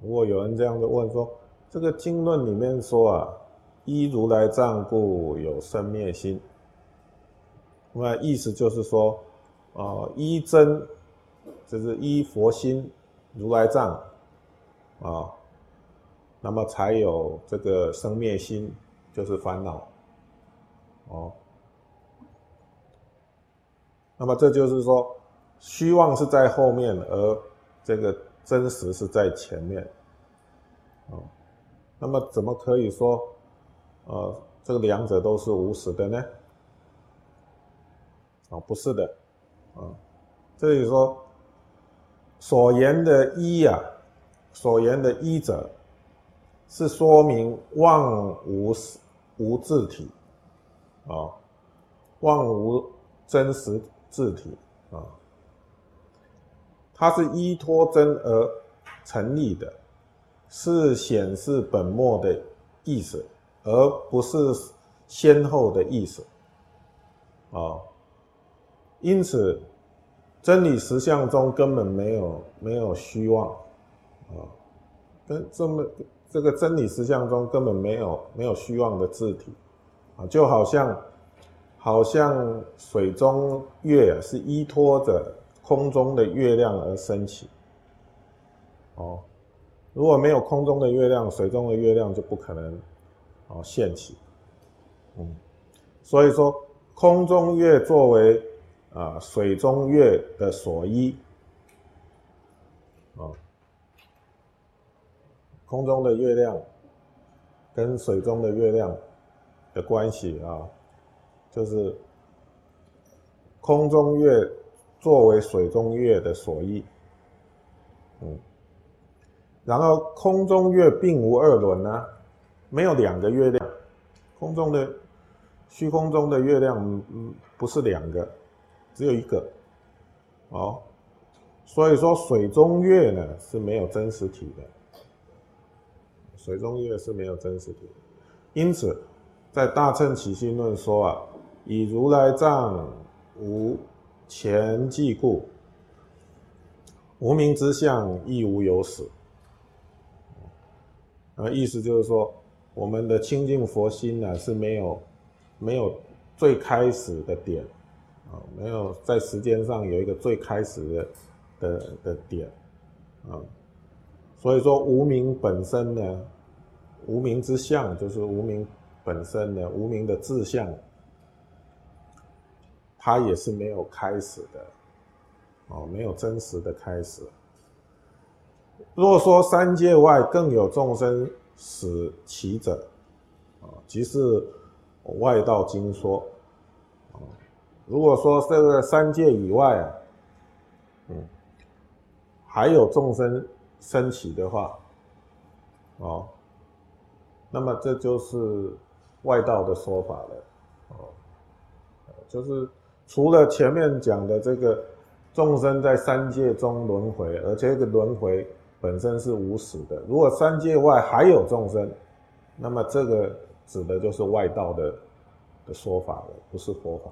如果有人这样子问说，这个经论里面说啊，依如来藏故有生灭心，那意思就是说，啊，依真，就是依佛心，如来藏，啊，那么才有这个生灭心，就是烦恼，哦，那么这就是说，虚妄是在后面，而这个。真实是在前面，哦，那么怎么可以说，呃，这个两者都是无实的呢？哦，不是的，啊，这里说所言的一呀，所言的一者，是说明妄无无自体，啊，妄无真实自体，啊。它是依托真而成立的，是显示本末的意思，而不是先后的意思。啊，因此真理实相中根本没有没有虚妄，啊，跟这么这个真理实相中根本没有没有虚妄的字体，啊，就好像好像水中月是依托着。空中的月亮而升起，哦，如果没有空中的月亮，水中的月亮就不可能哦现起，嗯，所以说空中月作为啊水中月的所依，啊，空中的月亮跟水中的月亮的关系啊，就是空中月。作为水中月的所依，嗯，然后空中月并无二轮呢，没有两个月亮，空中的虚空中的月亮，嗯，不是两个，只有一个，哦，所以说水中月呢是没有真实体的，水中月是没有真实体，因此在大乘起心论说啊，以如来藏无。前既故，无名之相亦无有始。啊，意思就是说，我们的清净佛心呢是没有没有最开始的点啊，没有在时间上有一个最开始的的的点啊，所以说无名本身呢，无名之相就是无名本身的无名的志向。它也是没有开始的，哦，没有真实的开始。若说三界外更有众生死其者，啊，即是外道经说，如果说这个三界以外啊，嗯，还有众生升起的话，哦，那么这就是外道的说法了，哦，就是。除了前面讲的这个众生在三界中轮回，而且这个轮回本身是无始的。如果三界外还有众生，那么这个指的就是外道的的说法了，不是佛法。